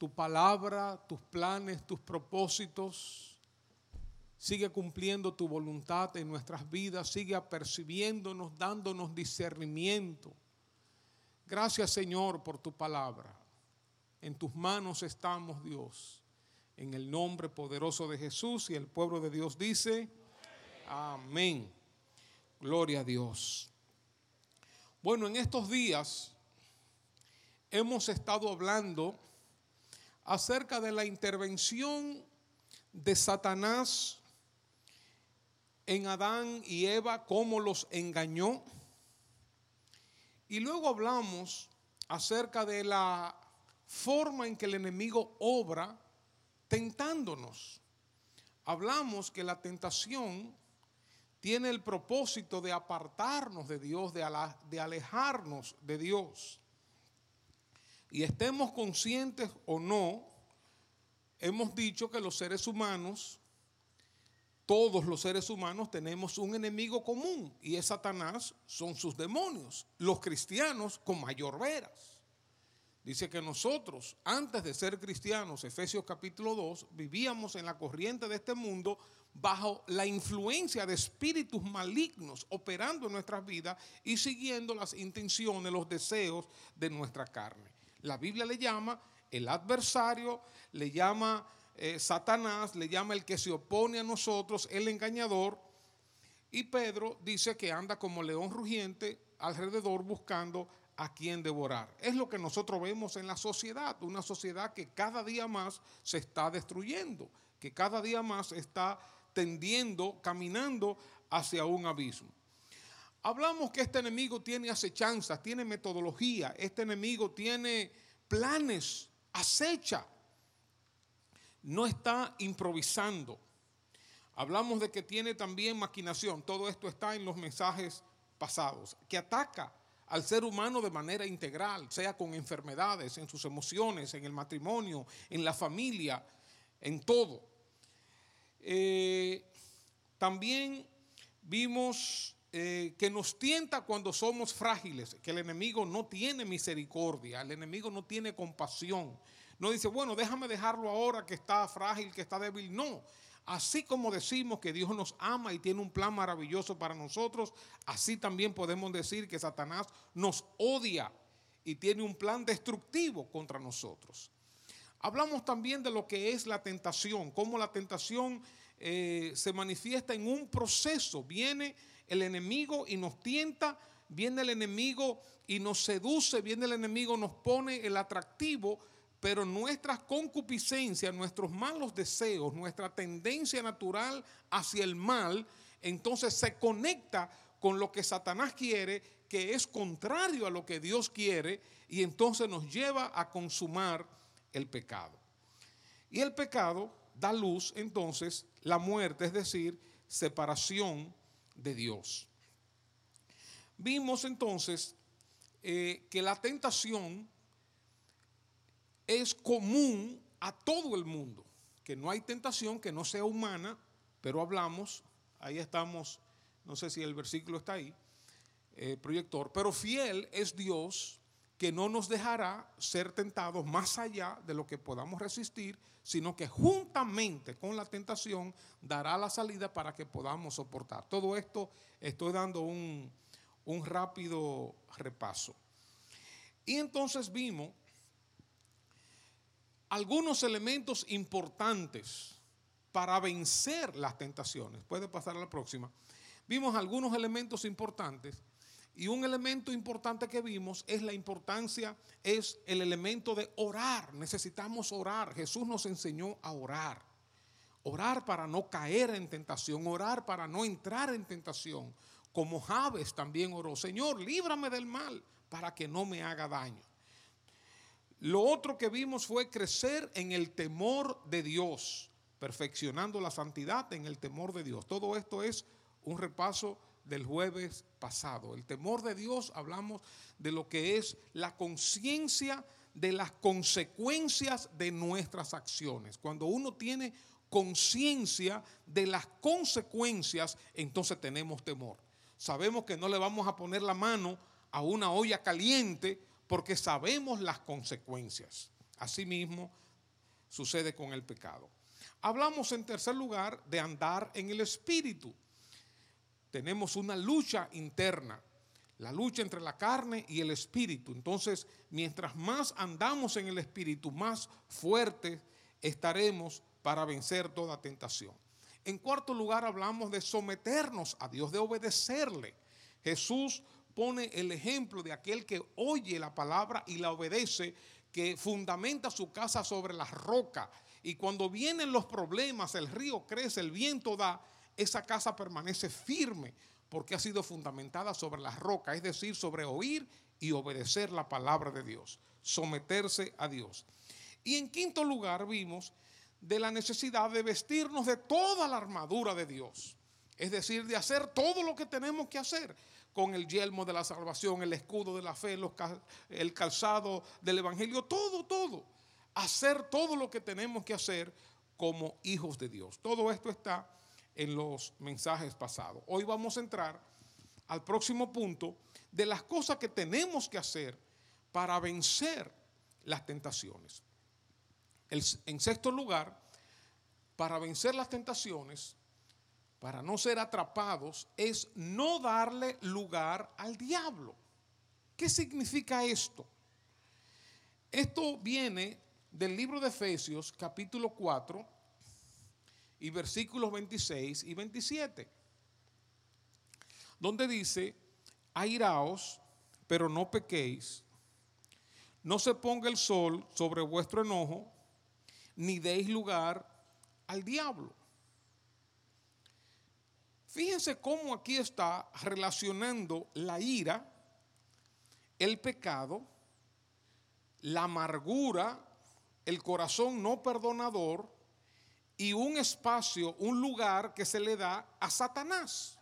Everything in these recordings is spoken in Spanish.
tu palabra, tus planes, tus propósitos. Sigue cumpliendo tu voluntad en nuestras vidas, sigue apercibiéndonos, dándonos discernimiento. Gracias Señor por tu palabra. En tus manos estamos, Dios. En el nombre poderoso de Jesús y el pueblo de Dios dice, amén. Gloria a Dios. Bueno, en estos días hemos estado hablando acerca de la intervención de Satanás en Adán y Eva, cómo los engañó. Y luego hablamos acerca de la forma en que el enemigo obra tentándonos. Hablamos que la tentación tiene el propósito de apartarnos de Dios, de, alejarnos de Dios y estemos conscientes o no, hemos dicho que los seres humanos, todos los seres humanos tenemos un enemigo común y es Satanás, son sus demonios, los cristianos con mayor veras. Dice que nosotros, antes de ser cristianos, Efesios capítulo 2, vivíamos en la corriente de este mundo bajo la influencia de espíritus malignos operando en nuestras vidas y siguiendo las intenciones, los deseos de nuestra carne. La Biblia le llama el adversario, le llama eh, Satanás, le llama el que se opone a nosotros, el engañador. Y Pedro dice que anda como león rugiente alrededor buscando a quien devorar. Es lo que nosotros vemos en la sociedad, una sociedad que cada día más se está destruyendo, que cada día más está tendiendo, caminando hacia un abismo. Hablamos que este enemigo tiene acechanzas, tiene metodología, este enemigo tiene planes, acecha, no está improvisando. Hablamos de que tiene también maquinación, todo esto está en los mensajes pasados, que ataca al ser humano de manera integral, sea con enfermedades, en sus emociones, en el matrimonio, en la familia, en todo. Eh, también vimos eh, que nos tienta cuando somos frágiles, que el enemigo no tiene misericordia, el enemigo no tiene compasión. No dice, bueno, déjame dejarlo ahora que está frágil, que está débil. No, así como decimos que Dios nos ama y tiene un plan maravilloso para nosotros, así también podemos decir que Satanás nos odia y tiene un plan destructivo contra nosotros. Hablamos también de lo que es la tentación, cómo la tentación eh, se manifiesta en un proceso, viene el enemigo y nos tienta, viene el enemigo y nos seduce, viene el enemigo, nos pone el atractivo, pero nuestras concupiscencias, nuestros malos deseos, nuestra tendencia natural hacia el mal, entonces se conecta con lo que Satanás quiere, que es contrario a lo que Dios quiere, y entonces nos lleva a consumar el pecado. Y el pecado da luz entonces la muerte, es decir, separación de Dios. Vimos entonces eh, que la tentación es común a todo el mundo, que no hay tentación que no sea humana, pero hablamos, ahí estamos, no sé si el versículo está ahí, eh, proyector, pero fiel es Dios que no nos dejará ser tentados más allá de lo que podamos resistir, sino que juntamente con la tentación dará la salida para que podamos soportar. Todo esto estoy dando un, un rápido repaso. Y entonces vimos algunos elementos importantes para vencer las tentaciones. Puede pasar a la próxima. Vimos algunos elementos importantes y un elemento importante que vimos es la importancia, es el elemento de orar. Necesitamos orar. Jesús nos enseñó a orar. Orar para no caer en tentación, orar para no entrar en tentación. Como Javes también oró, Señor, líbrame del mal para que no me haga daño. Lo otro que vimos fue crecer en el temor de Dios, perfeccionando la santidad en el temor de Dios. Todo esto es un repaso del jueves pasado. El temor de Dios, hablamos de lo que es la conciencia de las consecuencias de nuestras acciones. Cuando uno tiene conciencia de las consecuencias, entonces tenemos temor. Sabemos que no le vamos a poner la mano a una olla caliente porque sabemos las consecuencias. Asimismo, sucede con el pecado. Hablamos en tercer lugar de andar en el espíritu. Tenemos una lucha interna, la lucha entre la carne y el espíritu. Entonces, mientras más andamos en el espíritu, más fuertes estaremos para vencer toda tentación. En cuarto lugar, hablamos de someternos a Dios, de obedecerle. Jesús pone el ejemplo de aquel que oye la palabra y la obedece, que fundamenta su casa sobre la roca. Y cuando vienen los problemas, el río crece, el viento da, esa casa permanece firme porque ha sido fundamentada sobre la roca, es decir, sobre oír y obedecer la palabra de Dios, someterse a Dios. Y en quinto lugar vimos de la necesidad de vestirnos de toda la armadura de Dios. Es decir, de hacer todo lo que tenemos que hacer con el yelmo de la salvación, el escudo de la fe, el calzado del evangelio, todo, todo. Hacer todo lo que tenemos que hacer como hijos de Dios. Todo esto está en los mensajes pasados. Hoy vamos a entrar al próximo punto de las cosas que tenemos que hacer para vencer las tentaciones en sexto lugar, para vencer las tentaciones, para no ser atrapados, es no darle lugar al diablo. ¿Qué significa esto? Esto viene del libro de Efesios capítulo 4 y versículos 26 y 27, donde dice, airaos, pero no pequéis, no se ponga el sol sobre vuestro enojo, ni deis lugar al diablo. Fíjense cómo aquí está relacionando la ira, el pecado, la amargura, el corazón no perdonador y un espacio, un lugar que se le da a Satanás.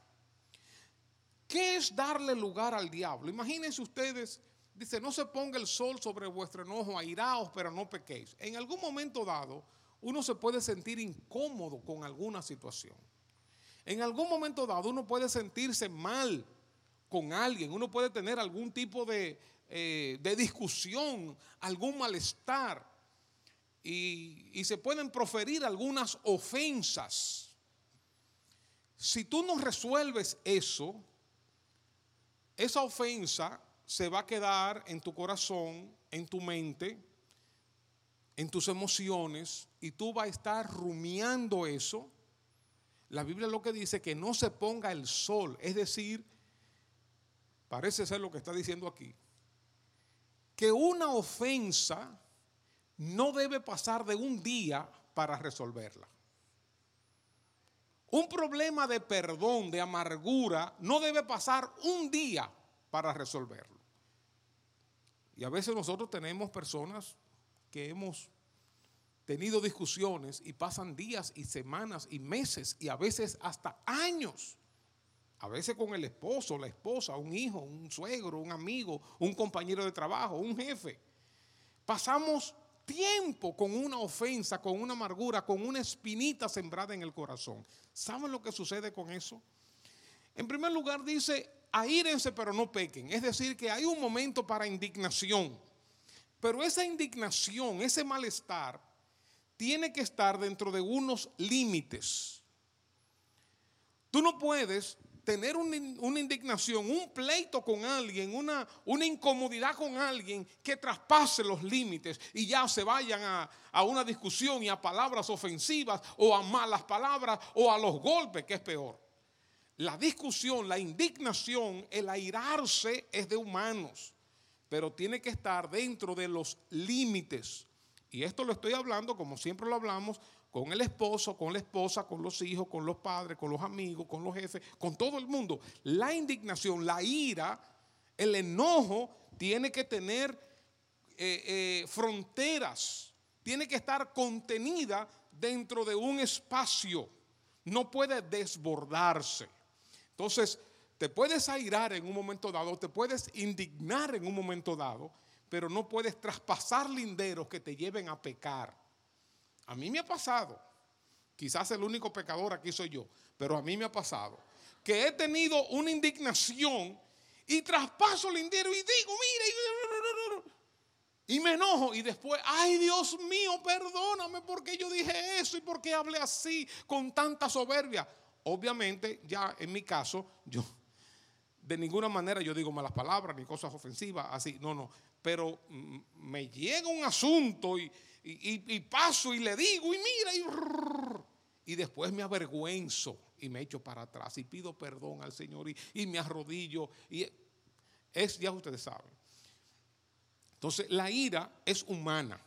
¿Qué es darle lugar al diablo? Imagínense ustedes Dice, no se ponga el sol sobre vuestro enojo, airaos, pero no pequéis. En algún momento dado, uno se puede sentir incómodo con alguna situación. En algún momento dado, uno puede sentirse mal con alguien, uno puede tener algún tipo de, eh, discusión, algún malestar, y, se pueden proferir algunas ofensas. Si tú no resuelves eso, esa ofensa se va a quedar en tu corazón, en tu mente, en tus emociones, y tú vas a estar rumiando eso. La Biblia lo que dice que no se ponga el sol, es decir, parece ser lo que está diciendo aquí, que una ofensa no debe pasar de un día para resolverla. Un problema de perdón, de amargura, no debe pasar un día para resolverlo. Y a veces nosotros tenemos personas que hemos tenido discusiones y pasan días y semanas y meses y a veces hasta años. A veces con el esposo, la esposa, un hijo, un suegro, un amigo, un compañero de trabajo, un jefe. Pasamos tiempo con una ofensa, con una amargura, con una espinita sembrada en el corazón. ¿Saben lo que sucede con eso? En primer lugar dice, aírense pero no pequen. Es decir, que hay un momento para indignación. Pero esa indignación, ese malestar, tiene que estar dentro de unos límites. Tú no puedes tener una, indignación, un pleito con alguien, una, incomodidad con alguien que traspase los límites y ya se vayan a, a una discusión y a palabras ofensivas o a malas palabras o a los golpes, que es peor. La discusión, la indignación, el airarse es de humanos, pero tiene que estar dentro de los límites. Y esto lo estoy hablando, como siempre lo hablamos, con el esposo, con la esposa, con los hijos, con los padres, con los amigos, con los jefes, con todo el mundo. La indignación, la ira, el enojo tiene que tener eh, fronteras, tiene que estar contenida dentro de un espacio, no puede desbordarse. Entonces, te puedes airar en un momento dado, te puedes indignar en un momento dado, pero no puedes traspasar linderos que te lleven a pecar. A mí me ha pasado, quizás el único pecador aquí soy yo, pero a mí me ha pasado, que he tenido una indignación y traspaso el lindero y digo, mira, y me enojo y después, ay Dios mío, perdóname porque yo dije eso y porque hablé así con tanta soberbia. Obviamente, ya en mi caso, yo de ninguna manera yo digo malas palabras ni cosas ofensivas, así, no, no. Pero me llega un asunto y, paso y le digo y mira y, y después me avergüenzo y me echo para atrás y pido perdón al Señor y, me arrodillo. Y es, ya ustedes saben. Entonces, la ira es humana,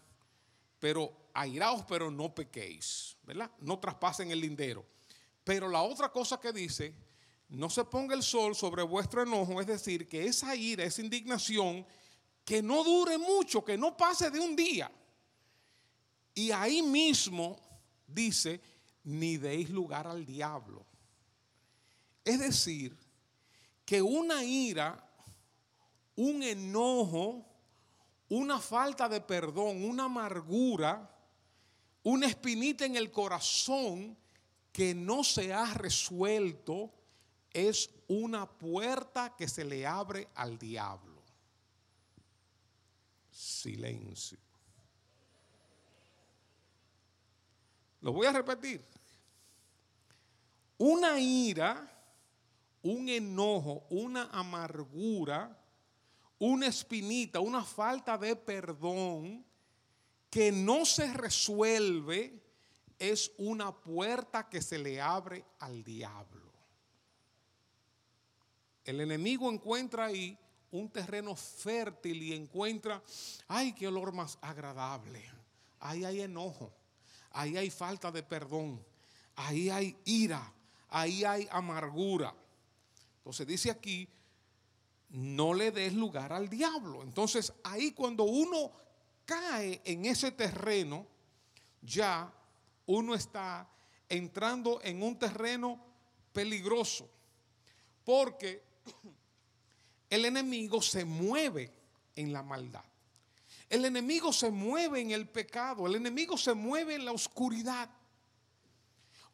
pero airaos, pero no pequéis, ¿verdad? No traspasen el lindero. Pero la otra cosa que dice no se ponga el sol sobre vuestro enojo, es decir, que esa ira, esa indignación, que no dure mucho, que no pase de un día. Y ahí mismo dice, ni deis lugar al diablo. Es decir, que una ira, un enojo, una falta de perdón, una amargura, una espinita en el corazón que no se ha resuelto, es una puerta que se le abre al diablo. Silencio. Lo voy a repetir. Una ira, un enojo, una amargura, una espinita, una falta de perdón que no se resuelve es una puerta que se le abre al diablo. El enemigo encuentra ahí un terreno fértil y encuentra, ay, qué olor más agradable. Ahí hay enojo, ahí hay falta de perdón, ahí hay ira, ahí hay amargura. Entonces dice aquí, no le des lugar al diablo. Entonces ahí cuando uno cae en ese terreno, ya uno está entrando en un terreno peligroso. Porque el enemigo se mueve en la maldad. El enemigo se mueve en el pecado. El enemigo se mueve en la oscuridad.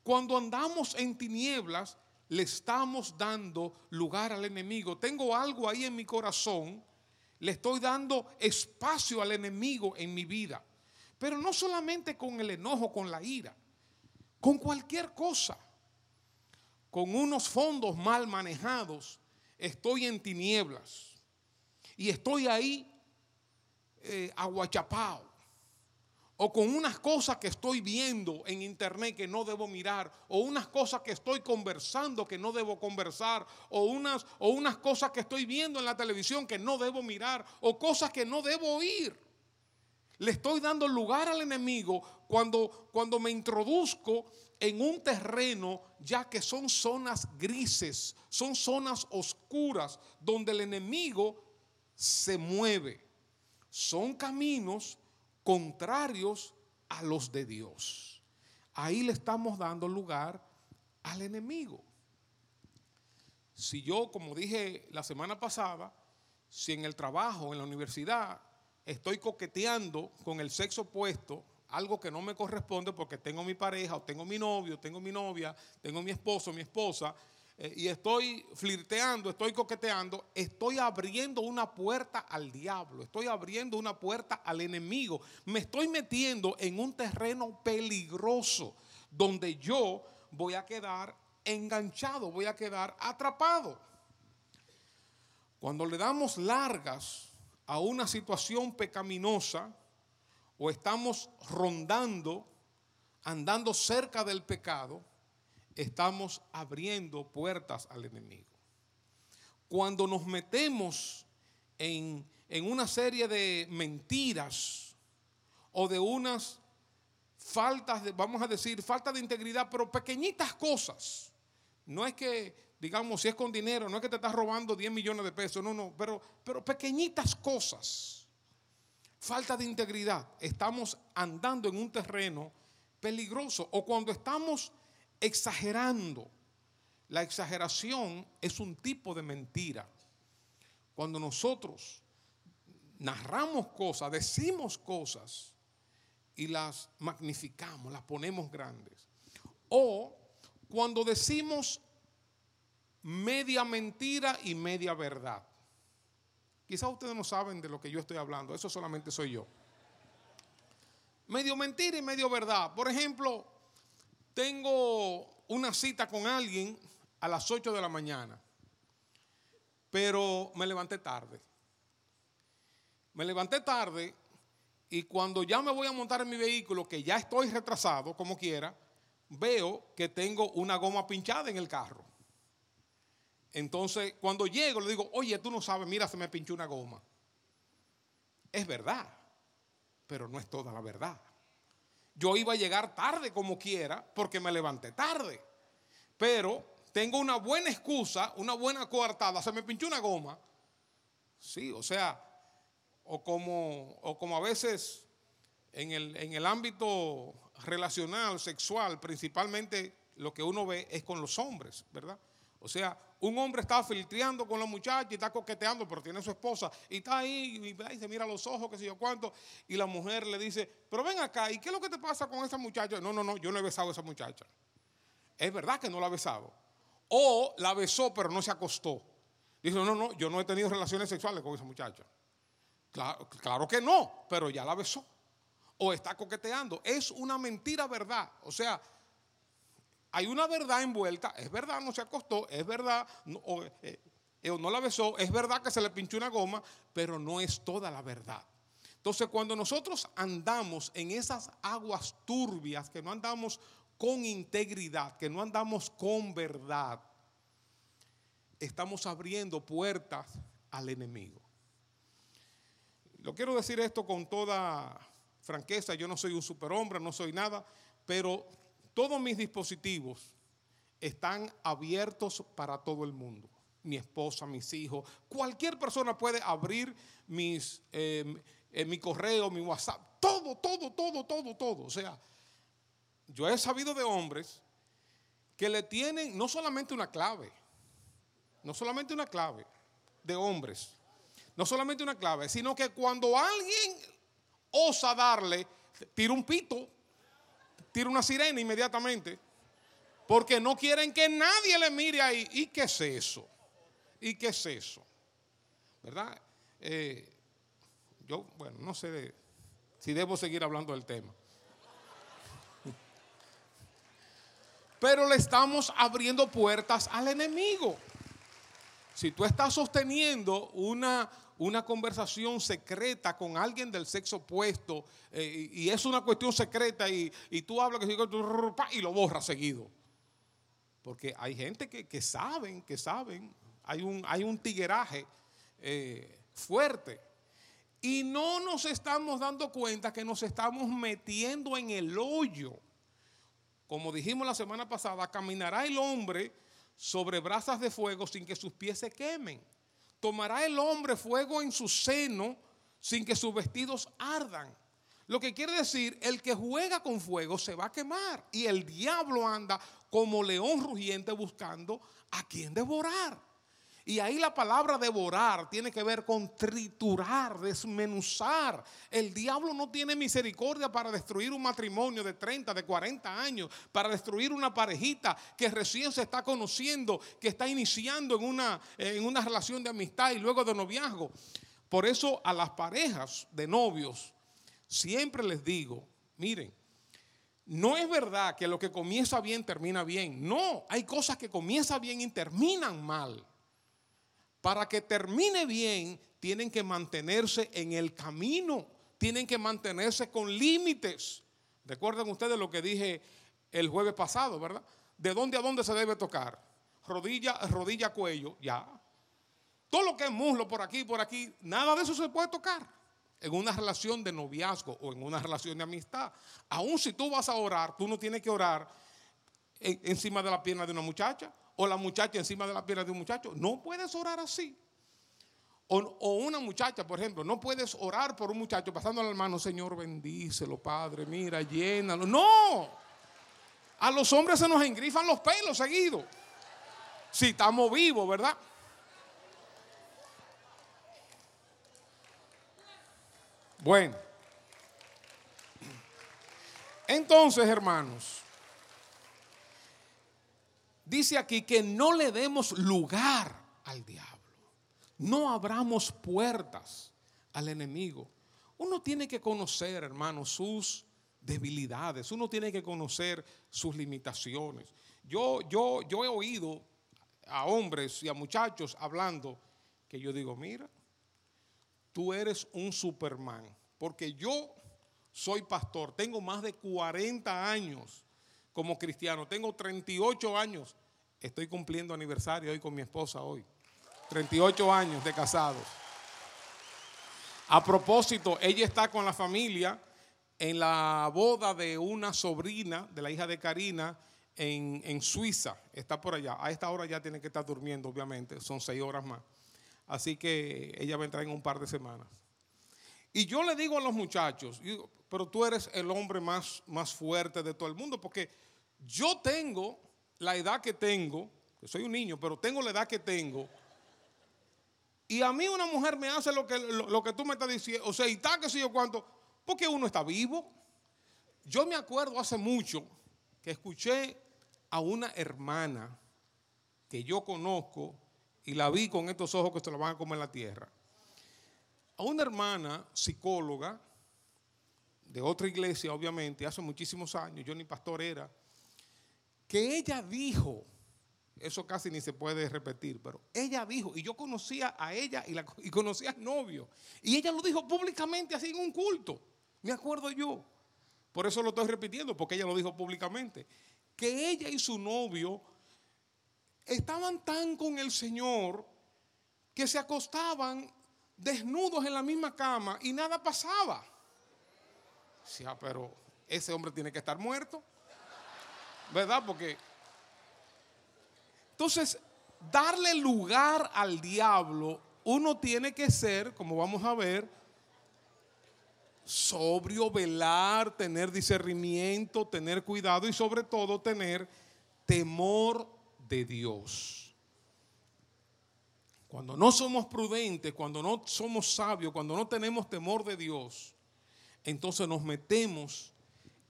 Cuando andamos en tinieblas, le estamos dando lugar al enemigo. Tengo algo ahí en mi corazón. Le estoy dando espacio al enemigo en mi vida. Pero no solamente con el enojo, con la ira. Con cualquier cosa. Con unos fondos mal manejados estoy en tinieblas y estoy ahí eh, aguachapado o con unas cosas que estoy viendo en internet que no debo mirar, o unas cosas que estoy conversando que no debo conversar, o unas, o unas cosas que estoy viendo en la televisión que no debo mirar, o cosas que no debo oír. Le estoy dando lugar al enemigo cuando, cuando me introduzco en un terreno ya que son zonas grises, son zonas oscuras donde el enemigo se mueve. Son caminos contrarios a los de Dios. Ahí le estamos dando lugar al enemigo. Si yo, como dije la semana pasada, si en el trabajo, en la universidad, estoy coqueteando con el sexo opuesto, algo que no me corresponde porque tengo mi pareja o tengo mi novio, tengo mi novia, tengo mi esposo, mi esposa, eh, y estoy flirteando, estoy coqueteando, estoy abriendo una puerta al diablo, estoy abriendo una puerta al enemigo, me estoy metiendo en un terreno peligroso donde yo voy a quedar enganchado, voy a quedar atrapado. Cuando le damos largas a una situación pecaminosa, o estamos rondando, andando cerca del pecado, estamos abriendo puertas al enemigo. Cuando nos metemos en, una serie de mentiras o de unas faltas, de, vamos a decir, falta de integridad, pero pequeñitas cosas. No es que, digamos, si es con dinero, no es que te estás robando 10 millones de pesos, no, no, pero, pero pequeñitas cosas falta de integridad, estamos andando en un terreno peligroso o cuando estamos exagerando. La exageración es un tipo de mentira. Cuando nosotros narramos cosas, decimos cosas y las magnificamos, las ponemos grandes. O cuando decimos media mentira y media verdad. Quizás ustedes no saben de lo que yo estoy hablando, eso solamente soy yo. Medio mentira y medio verdad. Por ejemplo, tengo una cita con alguien a las 8 de la mañana, pero me levanté tarde. Me levanté tarde y cuando ya me voy a montar en mi vehículo, que ya estoy retrasado, como quiera, veo que tengo una goma pinchada en el carro. Entonces, cuando llego, le digo, oye, tú no sabes, mira, se me pinchó una goma. Es verdad, pero no es toda la verdad. Yo iba a llegar tarde como quiera porque me levanté tarde. Pero tengo una buena excusa, una buena coartada, se me pinchó una goma. Sí, o sea, o como, o como a veces en el, en el ámbito relacional, sexual, principalmente lo que uno ve es con los hombres, ¿verdad? O sea, un hombre está filtreando con la muchacha y está coqueteando, pero tiene su esposa y está ahí y, se mira los ojos, qué sé yo cuánto, y la mujer le dice, pero ven acá, ¿y qué es lo que te pasa con esa muchacha? No, no, no, yo no he besado a esa muchacha. Es verdad que no la ha besado. O la besó, pero no se acostó. Dice, no, no, yo no he tenido relaciones sexuales con esa muchacha. Claro, claro que no, pero ya la besó. O está coqueteando. Es una mentira verdad. O sea, hay una verdad envuelta. Es verdad, no se acostó. Es verdad, no, eh, o, no la besó. Es verdad que se le pinchó una goma, pero no es toda la verdad. Entonces, cuando nosotros andamos en esas aguas turbias, que no andamos con integridad, que no andamos con verdad, estamos abriendo puertas al enemigo. Lo quiero decir esto con toda franqueza, yo no soy un superhombre, no soy nada, pero todos mis dispositivos están abiertos para todo el mundo. Mi esposa, mis hijos, cualquier persona puede abrir mis, eh, eh, mi correo, mi WhatsApp, todo, todo, todo, todo, todo. O sea, yo he sabido de hombres que le tienen no solamente una clave, no solamente una clave de hombres, no solamente una clave, sino que cuando alguien osa darle, tira un pito, tira una sirena inmediatamente, porque no quieren que nadie le mire ahí. ¿Y qué es eso? ¿Y qué es eso? ¿Verdad? Eh, yo, bueno, no sé si debo seguir hablando del tema. Pero le estamos abriendo puertas al enemigo. Si tú estás sosteniendo una, una conversación secreta con alguien del sexo opuesto eh, y, es una cuestión secreta y, tú hablas que y lo borras seguido. Porque hay gente que, saben, que saben, hay un, hay un tigueraje eh, fuerte. Y no nos estamos dando cuenta que nos estamos metiendo en el hoyo. Como dijimos la semana pasada, caminará el hombre sobre brasas de fuego sin que sus pies se quemen. Tomará el hombre fuego en su seno sin que sus vestidos ardan. Lo que quiere decir, el que juega con fuego se va a quemar. Y el diablo anda como león rugiente buscando a quien devorar. Y ahí la palabra devorar tiene que ver con triturar, desmenuzar. El diablo no tiene misericordia para destruir un matrimonio de 30, de 40 años, para destruir una parejita que recién se está conociendo, que está iniciando en una, en una relación de amistad y luego de noviazgo. Por eso a las parejas de novios siempre les digo, miren, no es verdad que lo que comienza bien termina bien. No, hay cosas que comienzan bien y terminan mal para que termine bien, tienen que mantenerse en el camino, tienen que mantenerse con límites. Recuerden ustedes lo que dije el jueves pasado, ¿verdad? ¿De dónde a dónde se debe tocar? Rodilla, rodilla, cuello, ya. Todo lo que es muslo por aquí, por aquí, nada de eso se puede tocar en una relación de noviazgo o en una relación de amistad. Aún si tú vas a orar, tú no tienes que orar encima de la pierna de una muchacha o la muchacha encima de la pierna de un muchacho. No puedes orar así. O, una muchacha, por ejemplo, no puedes orar por un muchacho pasándole la mano, Señor, bendícelo, Padre, mira, llénalo. No, a los hombres se nos engrifan los pelos seguido. Si estamos vivos, ¿verdad? Bueno, entonces, hermanos, dice aquí que no le demos lugar al diablo. No abramos puertas al enemigo. Uno tiene que conocer, hermanos, sus debilidades. Uno tiene que conocer sus limitaciones. Yo, yo, yo he oído a hombres y a muchachos hablando que yo digo, mira, tú eres un Superman. Porque yo soy pastor, tengo más de 40 años como cristiano, tengo 38 años, estoy cumpliendo aniversario hoy con mi esposa hoy. 38 años de casados. A propósito, ella está con la familia en la boda de una sobrina de la hija de Karina en, en, Suiza. Está por allá. A esta hora ya tiene que estar durmiendo, obviamente. Son seis horas más. Así que ella va a entrar en un par de semanas. Y yo le digo a los muchachos, pero tú eres el hombre más, más fuerte de todo el mundo, porque yo tengo la edad que tengo, que soy un niño, pero tengo la edad que tengo y a mí una mujer me hace lo que, lo, que tú me estás diciendo, o sea, y tal que sé yo cuánto, porque uno está vivo. Yo me acuerdo hace mucho que escuché a una hermana que yo conozco y la vi con estos ojos que se la van a comer la tierra. A una hermana psicóloga de otra iglesia, obviamente, hace muchísimos años, yo ni pastor era, que ella dijo, eso casi ni se puede repetir, pero ella dijo, y yo conocía a ella y, conocía al novio, y ella lo dijo públicamente así en un culto, me acuerdo yo. Por eso lo estoy repitiendo, porque ella lo dijo públicamente, que ella y su novio estaban tan con el Señor que se acostaban desnudos en la misma cama y nada pasaba. Pero ese hombre tiene que estar muerto, ¿verdad? Porque entonces, darle lugar al diablo, uno tiene que ser, como vamos a ver, sobrio, velar, tener discernimiento, tener cuidado y sobre todo tener temor de Dios. Cuando no somos prudentes, cuando no somos sabios, cuando no tenemos temor de Dios, entonces nos metemos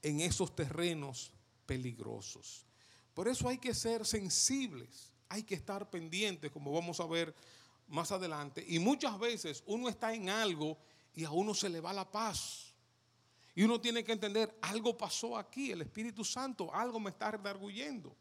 en esos terrenos peligrosos. Por eso hay que ser sensibles, hay que estar pendientes, como vamos a ver más adelante. Y muchas veces uno está en algo y a uno se le va la paz. Y uno tiene que entender, algo pasó aquí, el Espíritu Santo, algo me está redarguyendo.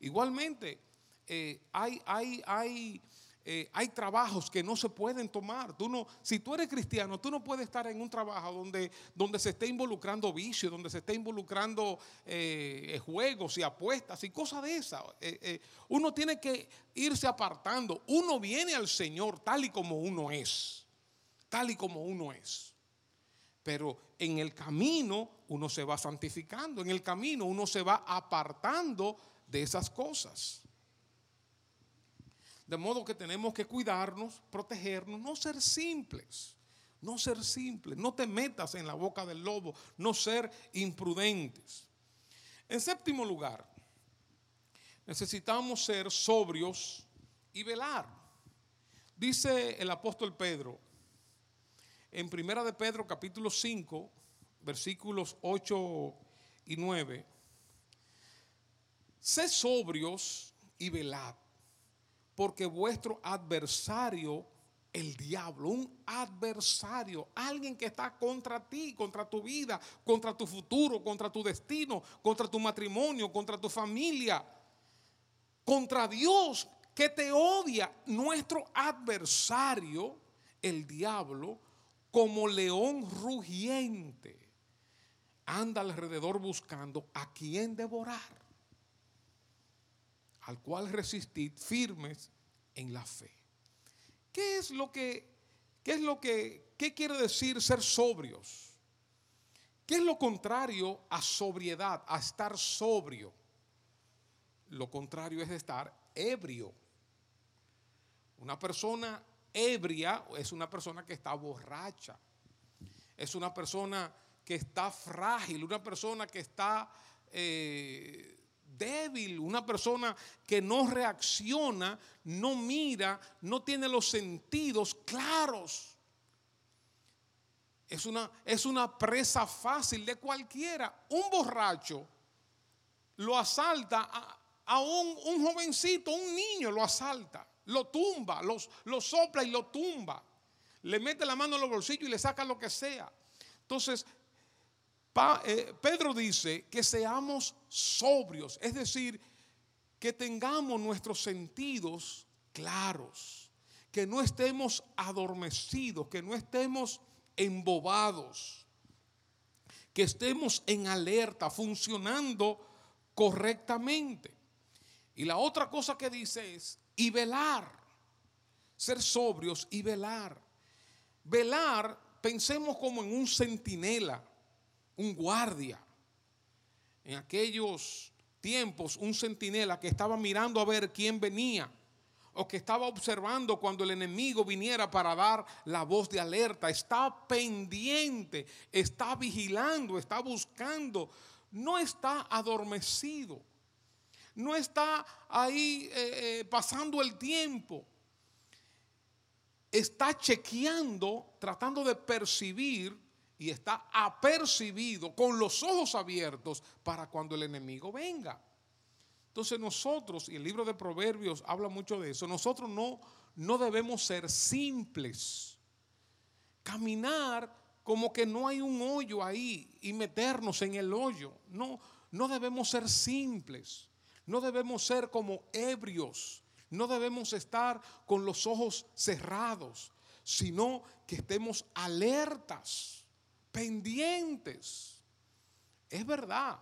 Igualmente, eh, hay, hay, hay eh, hay trabajos que no se pueden tomar. Tú no, si tú eres cristiano, tú no puedes estar en un trabajo donde, donde se esté involucrando vicio, donde se esté involucrando eh, juegos y apuestas y cosas de esas. Eh, uno tiene que irse apartando. Uno viene al Señor tal y como uno es. Tal y como uno es. Pero en el camino uno se va santificando. En el camino uno se va apartando de esas cosas. De modo que tenemos que cuidarnos, protegernos, no ser simples. No ser simples, no te metas en la boca del lobo, no ser imprudentes. En séptimo lugar, necesitamos ser sobrios y velar. Dice el apóstol Pedro en Primera de Pedro capítulo 5, versículos 8 y 9. Sé sobrios y velad porque vuestro adversario, el diablo, un adversario, alguien que está contra ti, contra tu vida, contra tu futuro, contra tu destino, contra tu matrimonio, contra tu familia, contra Dios que te odia, nuestro adversario, el diablo, como león rugiente, anda alrededor buscando a quien devorar al cual resistid firmes en la fe. ¿Qué es lo que, qué es lo que, qué quiere decir ser sobrios? ¿Qué es lo contrario a sobriedad, a estar sobrio? Lo contrario es estar ebrio. Una persona ebria es una persona que está borracha. Es una persona que está frágil, una persona que está eh, débil, una persona que no reacciona, no mira, no tiene los sentidos claros. Es una, es una presa fácil de cualquiera. Un borracho lo asalta a, un, un, jovencito, un niño lo asalta, lo tumba, lo sopla y lo tumba. Le mete la mano en los bolsillos y le saca lo que sea. Entonces, eh, Pedro dice que seamos sobrios, es decir, que tengamos nuestros sentidos claros, que no estemos adormecidos, que no estemos embobados, que estemos en alerta, funcionando correctamente. Y la otra cosa que dice es, y velar, ser sobrios y velar. Velar, pensemos como en un centinela, un guardia. En aquellos tiempos, un centinela que estaba mirando a ver quién venía o que estaba observando cuando el enemigo viniera para dar la voz de alerta, está pendiente, está vigilando, está buscando, no está adormecido, no está ahí eh, eh, pasando el tiempo, está chequeando, tratando de percibir y está apercibido con los ojos abiertos para cuando el enemigo venga. Entonces nosotros, y el libro de Proverbios habla mucho de eso, nosotros no, no debemos ser simples. Caminar como que no hay un hoyo ahí y meternos en el hoyo. No, no debemos ser simples. No debemos ser como ebrios. No debemos estar con los ojos cerrados, sino que estemos alertas, pendientes. Es verdad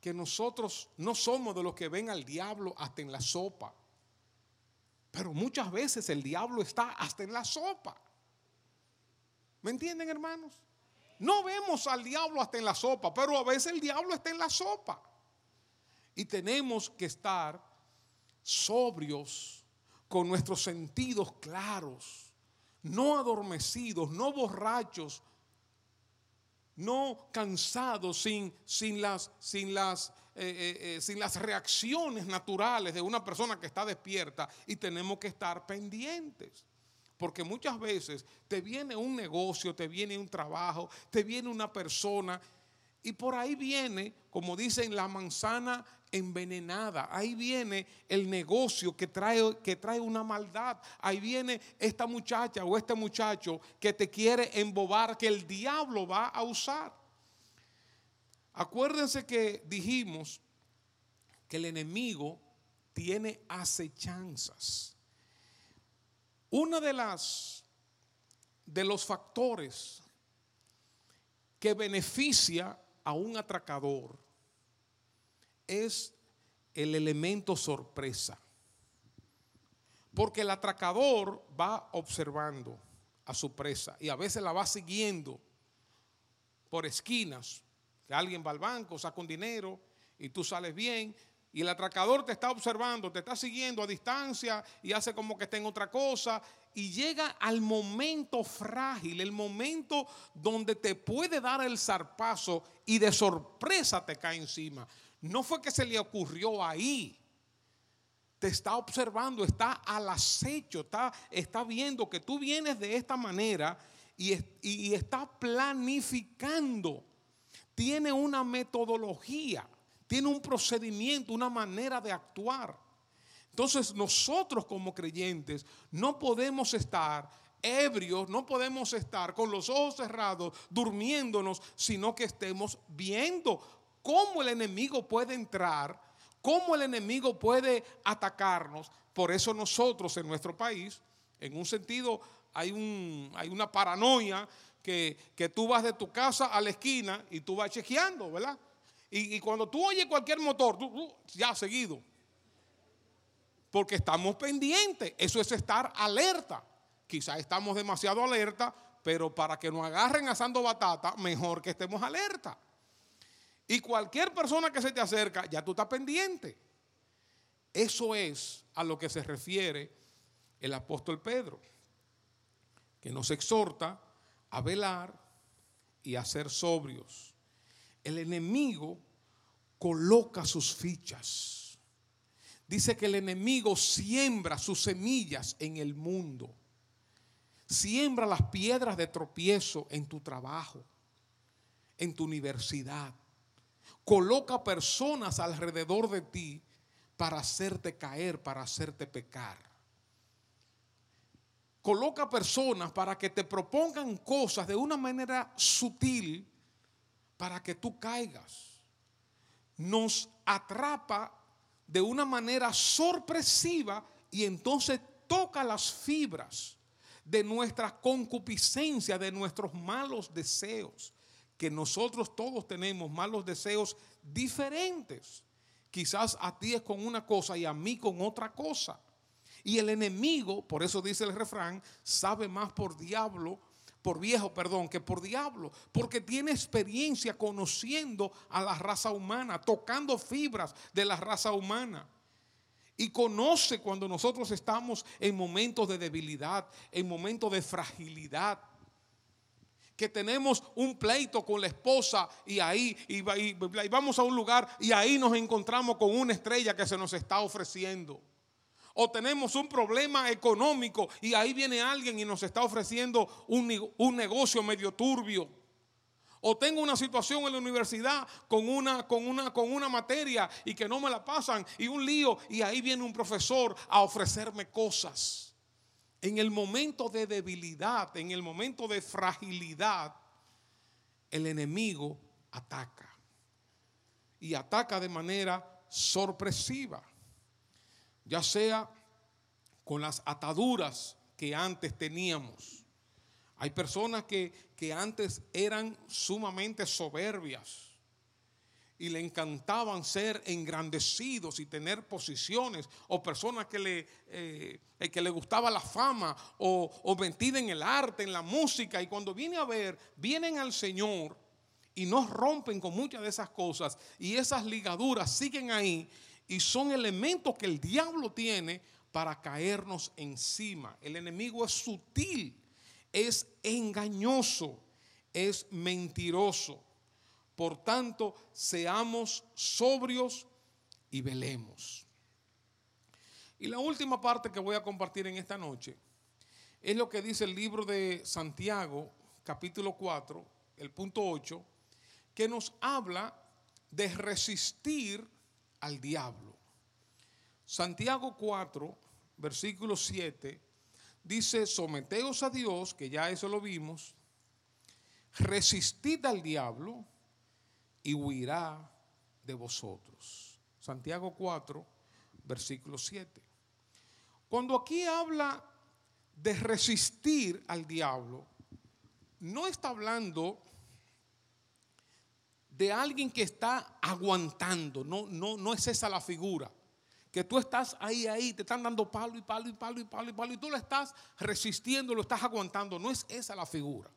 que nosotros no somos de los que ven al diablo hasta en la sopa. Pero muchas veces el diablo está hasta en la sopa. ¿Me entienden, hermanos? No vemos al diablo hasta en la sopa, pero a veces el diablo está en la sopa. Y tenemos que estar sobrios, con nuestros sentidos claros, no adormecidos, no borrachos, no cansados, sin, sin, las, sin, las, eh, eh, eh, sin las reacciones naturales de una persona que está despierta y tenemos que estar pendientes. Porque muchas veces te viene un negocio, te viene un trabajo, te viene una persona y por ahí viene, como dicen, la manzana envenenada. Ahí viene el negocio que trae, que trae una maldad. Ahí viene esta muchacha o este muchacho que te quiere embobar, que el diablo va a usar. Acuérdense que dijimos que el enemigo tiene acechanzas. Una de las de los factores que beneficia a un atracador es el elemento sorpresa. Porque el atracador va observando a su presa y a veces la va siguiendo por esquinas. Que alguien va al banco, saca un dinero y tú sales bien. Y el atracador te está observando, te está siguiendo a distancia y hace como que está en otra cosa. Y llega al momento frágil, el momento donde te puede dar el zarpazo y de sorpresa te cae encima. No fue que se le ocurrió ahí. Te está observando, está al acecho, está, está viendo que tú vienes de esta manera y, y está planificando. Tiene una metodología, tiene un procedimiento, una manera de actuar. Entonces nosotros como creyentes no podemos estar ebrios, no podemos estar con los ojos cerrados, durmiéndonos, sino que estemos viendo cómo el enemigo puede entrar, cómo el enemigo puede atacarnos. Por eso nosotros en nuestro país, en un sentido, hay, un, hay una paranoia que, tú vas de tu casa a la esquina y tú vas chequeando, ¿verdad? Y, cuando tú oyes cualquier motor, tú, ya seguido. Porque estamos pendientes. Eso es estar alerta. Quizás estamos demasiado alerta, pero para que nos agarren asando batata, mejor que estemos alerta. Y cualquier persona que se te acerca, ya tú estás pendiente. Eso es a lo que se refiere el apóstol Pedro. que nos exhorta a velar y a ser sobrios. El enemigo coloca sus fichas. Dice que el enemigo siembra sus semillas en el mundo. Siembra las piedras de tropiezo en tu trabajo, en tu universidad. Coloca personas alrededor de ti para hacerte caer, para hacerte pecar. Coloca personas para que te propongan cosas de una manera sutil para que tú caigas. Nos atrapa de una manera sorpresiva y entonces toca las fibras de nuestra concupiscencia, de nuestros malos deseos, que nosotros todos tenemos malos deseos diferentes. Quizás a ti es con una cosa y a mí con otra cosa. Y el enemigo, por eso dice el refrán, sabe más por diablo, por viejo, perdón, que por diablo, porque tiene experiencia conociendo a la raza humana, tocando fibras de la raza humana. Y conoce cuando nosotros estamos en momentos de debilidad, en momentos de fragilidad. Que tenemos un pleito con la esposa y ahí y, vamos a un lugar y ahí nos encontramos con una estrella que se nos está ofreciendo. O tenemos un problema económico y ahí viene alguien y nos está ofreciendo un, un negocio medio turbio o tengo una situación en la universidad con una, con, una, con una materia y que no me la pasan y un lío y ahí viene un profesor a ofrecerme cosas. En el momento de debilidad, en el momento de fragilidad, el enemigo ataca. Y ataca de manera sorpresiva. Ya sea con las ataduras que antes teníamos. Hay personas que, que antes eran sumamente soberbias y le encantaban ser engrandecidos y tener posiciones, o personas que le, eh, que le gustaba la fama, o, o en el arte, en la música, y cuando viene a ver, vienen al Señor y nos rompen con muchas de esas cosas, y esas ligaduras siguen ahí, y son elementos que el diablo tiene para caernos encima. El enemigo es sutil es engañoso, es mentiroso. Por tanto, seamos sobrios y velemos. Y la última parte que voy a compartir en esta noche es lo que dice el libro de Santiago, capítulo 4, el punto 8, que nos habla de resistir al diablo. Santiago 4, versículo 7 dice, someteos a Dios, que ya eso lo vimos, resistid al diablo y huirá de vosotros. Santiago 4, versículo 7. Cuando aquí habla de resistir al diablo, no está hablando de alguien que está aguantando, no, no, no es esa la figura que tú estás ahí, ahí, te están dando palo y palo y palo y palo y palo y tú lo estás resistiendo, lo estás aguantando. No es esa la figura.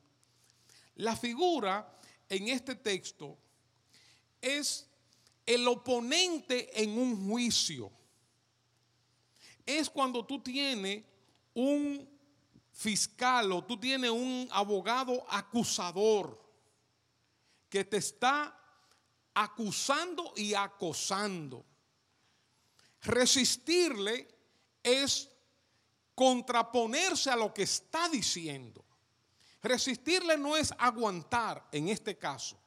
La figura en este texto es el oponente en un juicio. Es cuando tú tienes un fiscal o tú tienes un abogado acusador que te está acusando y acosando. Resistirle es contraponerse a lo que está diciendo. Resistirle no es aguantar en este caso.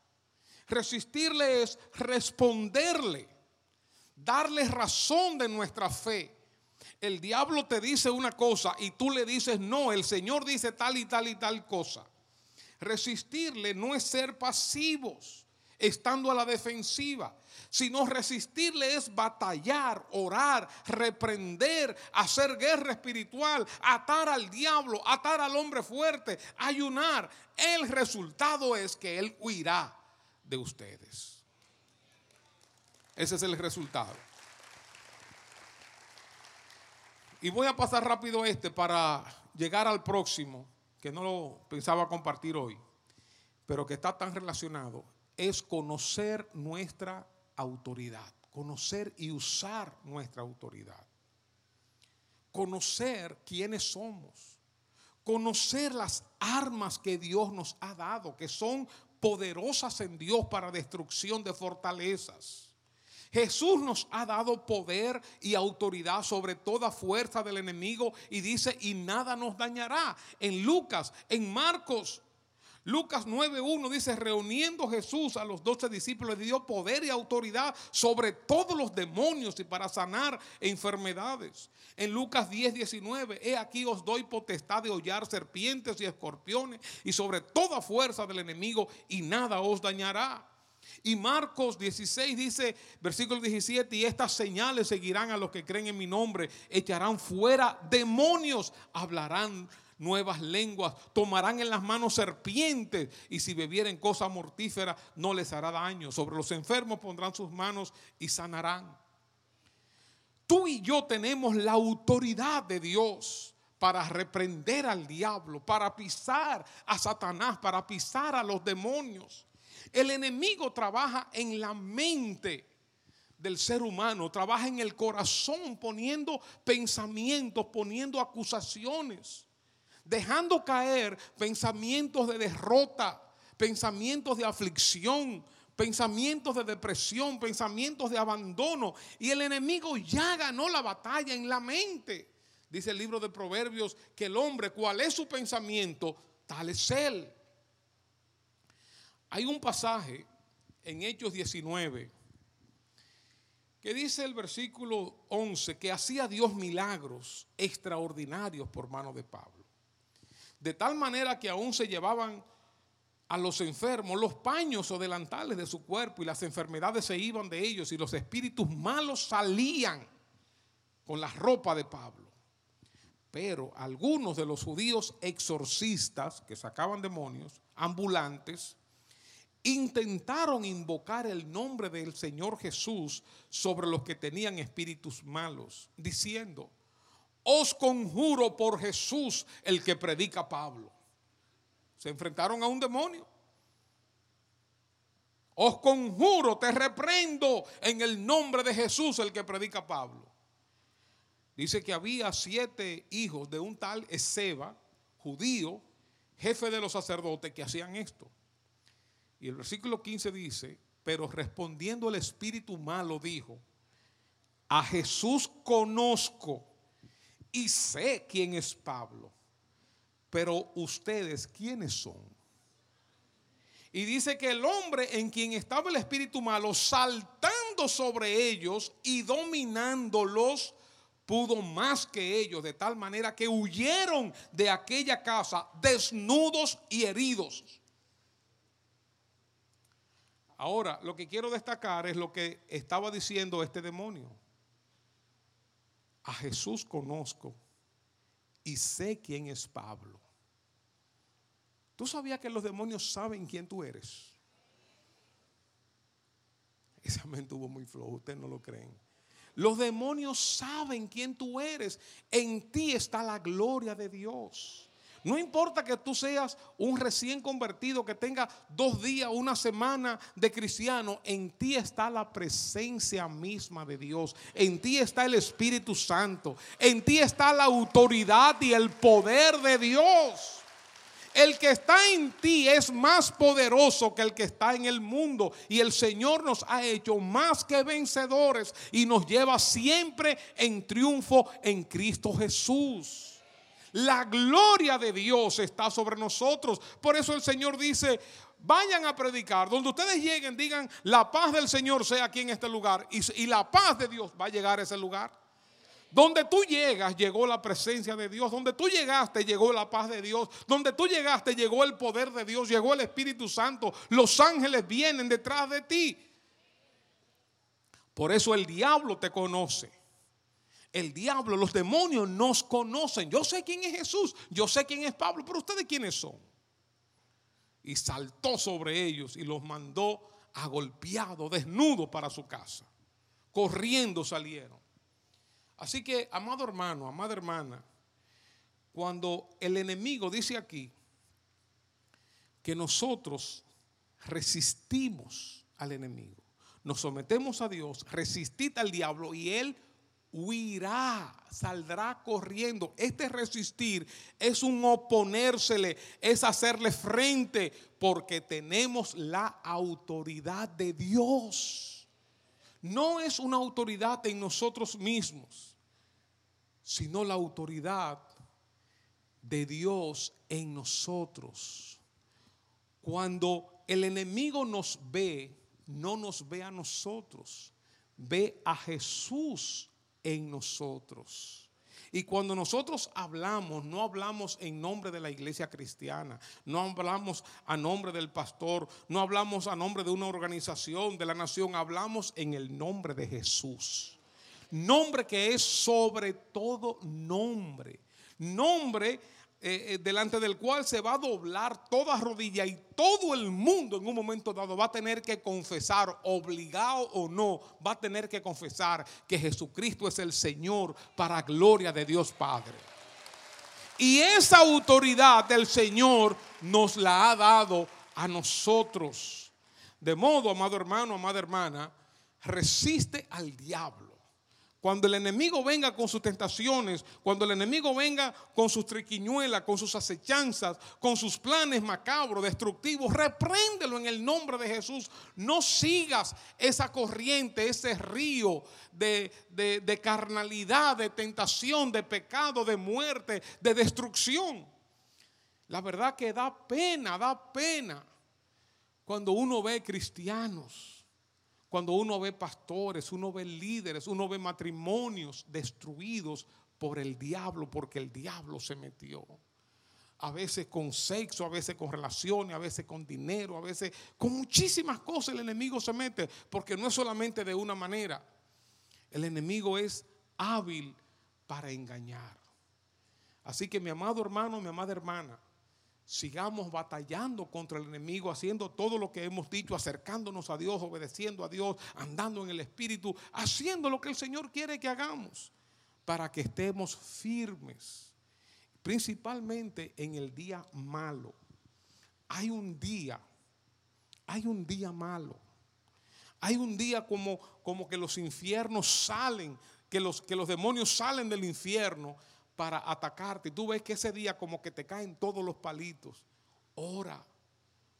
Resistirle es responderle, darle razón de nuestra fe. El diablo te dice una cosa y tú le dices no, el Señor dice tal y tal y tal cosa. Resistirle no es ser pasivos, estando a la defensiva sino resistirle es batallar, orar, reprender, hacer guerra espiritual, atar al diablo, atar al hombre fuerte, ayunar. El resultado es que Él huirá de ustedes. Ese es el resultado. Y voy a pasar rápido este para llegar al próximo, que no lo pensaba compartir hoy, pero que está tan relacionado, es conocer nuestra autoridad, conocer y usar nuestra autoridad, conocer quiénes somos, conocer las armas que Dios nos ha dado, que son poderosas en Dios para destrucción de fortalezas. Jesús nos ha dado poder y autoridad sobre toda fuerza del enemigo y dice, y nada nos dañará. En Lucas, en Marcos, Lucas 9.1 dice, reuniendo Jesús a los doce discípulos, le dio poder y autoridad sobre todos los demonios y para sanar enfermedades. En Lucas 10.19, he aquí os doy potestad de hollar serpientes y escorpiones y sobre toda fuerza del enemigo y nada os dañará. Y Marcos 16 dice, versículo 17, y estas señales seguirán a los que creen en mi nombre, echarán fuera demonios, hablarán nuevas lenguas, tomarán en las manos serpientes y si bebieren cosa mortífera no les hará daño. Sobre los enfermos pondrán sus manos y sanarán. Tú y yo tenemos la autoridad de Dios para reprender al diablo, para pisar a Satanás, para pisar a los demonios. El enemigo trabaja en la mente del ser humano, trabaja en el corazón poniendo pensamientos, poniendo acusaciones, dejando caer pensamientos de derrota, pensamientos de aflicción, pensamientos de depresión, pensamientos de abandono. Y el enemigo ya ganó la batalla en la mente. Dice el libro de Proverbios que el hombre, cuál es su pensamiento, tal es él. Hay un pasaje en Hechos 19 que dice el versículo 11 que hacía Dios milagros extraordinarios por mano de Pablo. De tal manera que aún se llevaban a los enfermos los paños o delantales de su cuerpo y las enfermedades se iban de ellos y los espíritus malos salían con la ropa de Pablo. Pero algunos de los judíos exorcistas que sacaban demonios, ambulantes, intentaron invocar el nombre del Señor Jesús sobre los que tenían espíritus malos, diciendo, os conjuro por Jesús el que predica Pablo. Se enfrentaron a un demonio. Os conjuro, te reprendo en el nombre de Jesús el que predica Pablo. Dice que había siete hijos de un tal Ezeba, judío, jefe de los sacerdotes, que hacían esto. Y el versículo 15 dice, pero respondiendo el espíritu malo dijo, a Jesús conozco y sé quién es Pablo, pero ustedes, ¿quiénes son? Y dice que el hombre en quien estaba el espíritu malo, saltando sobre ellos y dominándolos, pudo más que ellos, de tal manera que huyeron de aquella casa desnudos y heridos. Ahora, lo que quiero destacar es lo que estaba diciendo este demonio. A Jesús conozco y sé quién es Pablo. ¿Tú sabías que los demonios saben quién tú eres? Ese amén tuvo muy flojo, ustedes no lo creen. Los demonios saben quién tú eres. En ti está la gloria de Dios. No importa que tú seas un recién convertido, que tenga dos días, una semana de cristiano, en ti está la presencia misma de Dios, en ti está el Espíritu Santo, en ti está la autoridad y el poder de Dios. El que está en ti es más poderoso que el que está en el mundo. Y el Señor nos ha hecho más que vencedores y nos lleva siempre en triunfo en Cristo Jesús. La gloria de Dios está sobre nosotros. Por eso el Señor dice, vayan a predicar. Donde ustedes lleguen, digan, la paz del Señor sea aquí en este lugar. Y, la paz de Dios va a llegar a ese lugar. Donde tú llegas, llegó la presencia de Dios. Donde tú llegaste, llegó la paz de Dios. Donde tú llegaste, llegó el poder de Dios. Llegó el Espíritu Santo. Los ángeles vienen detrás de ti. Por eso el diablo te conoce. El diablo, los demonios nos conocen. Yo sé quién es Jesús, yo sé quién es Pablo, pero ustedes quiénes son. Y saltó sobre ellos y los mandó agolpeados, desnudos para su casa. Corriendo salieron. Así que, amado hermano, amada hermana, cuando el enemigo dice aquí que nosotros resistimos al enemigo, nos sometemos a Dios, resistid al diablo y él huirá, saldrá corriendo. Este resistir es un oponérsele, es hacerle frente, porque tenemos la autoridad de Dios. No es una autoridad en nosotros mismos, sino la autoridad de Dios en nosotros. Cuando el enemigo nos ve, no nos ve a nosotros, ve a Jesús en nosotros. Y cuando nosotros hablamos, no hablamos en nombre de la iglesia cristiana, no hablamos a nombre del pastor, no hablamos a nombre de una organización, de la nación, hablamos en el nombre de Jesús. Nombre que es sobre todo nombre. Nombre eh, eh, delante del cual se va a doblar toda rodilla y todo el mundo en un momento dado va a tener que confesar, obligado o no, va a tener que confesar que Jesucristo es el Señor para gloria de Dios Padre. Y esa autoridad del Señor nos la ha dado a nosotros. De modo, amado hermano, amada hermana, resiste al diablo cuando el enemigo venga con sus tentaciones, cuando el enemigo venga con sus triquiñuelas, con sus acechanzas, con sus planes macabros, destructivos, repréndelo en el nombre de Jesús. No sigas esa corriente, ese río de, de carnalidad, de tentación, de pecado, de muerte, de destrucción. La verdad que da pena, da pena cuando uno ve cristianos cuando uno ve pastores, uno ve líderes, uno ve matrimonios destruidos por el diablo, porque el diablo se metió. A veces con sexo, a veces con relaciones, a veces con dinero, a veces con muchísimas cosas el enemigo se mete, porque no es solamente de una manera. El enemigo es hábil para engañar. Así que mi amado hermano, mi amada hermana, sigamos batallando contra el enemigo, haciendo todo lo que hemos dicho, acercándonos a Dios, obedeciendo a Dios, andando en el Espíritu, haciendo lo que el Señor quiere que hagamos, para que estemos firmes, principalmente en el día malo. Hay un día, hay un día malo. Hay un día como, como que los infiernos salen, que los, que los demonios salen del infierno para atacarte. Tú ves que ese día como que te caen todos los palitos. Ora,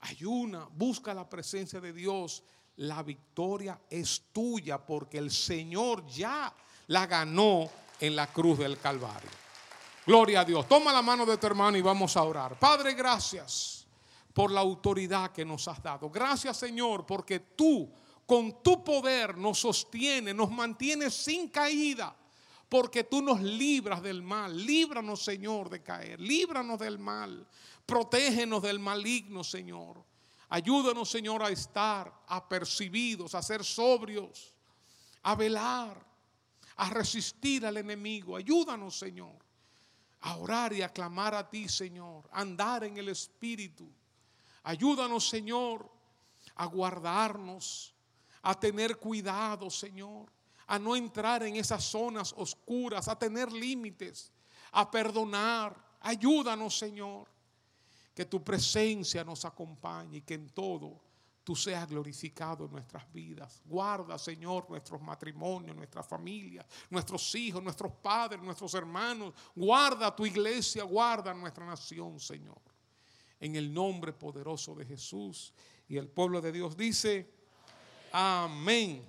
ayuna, busca la presencia de Dios. La victoria es tuya porque el Señor ya la ganó en la cruz del Calvario. Gloria a Dios. Toma la mano de tu hermano y vamos a orar. Padre, gracias por la autoridad que nos has dado. Gracias, Señor, porque tú con tu poder nos sostiene, nos mantiene sin caída porque tú nos libras del mal. Líbranos, Señor, de caer. Líbranos del mal. Protégenos del maligno, Señor. Ayúdanos, Señor, a estar apercibidos, a ser sobrios, a velar, a resistir al enemigo. Ayúdanos, Señor, a orar y a clamar a ti, Señor, a andar en el Espíritu. Ayúdanos, Señor, a guardarnos, a tener cuidado, Señor a no entrar en esas zonas oscuras, a tener límites, a perdonar. Ayúdanos, Señor, que tu presencia nos acompañe y que en todo tú seas glorificado en nuestras vidas. Guarda, Señor, nuestros matrimonios, nuestras familias, nuestros hijos, nuestros padres, nuestros hermanos. Guarda tu iglesia, guarda nuestra nación, Señor. En el nombre poderoso de Jesús. Y el pueblo de Dios dice, amén.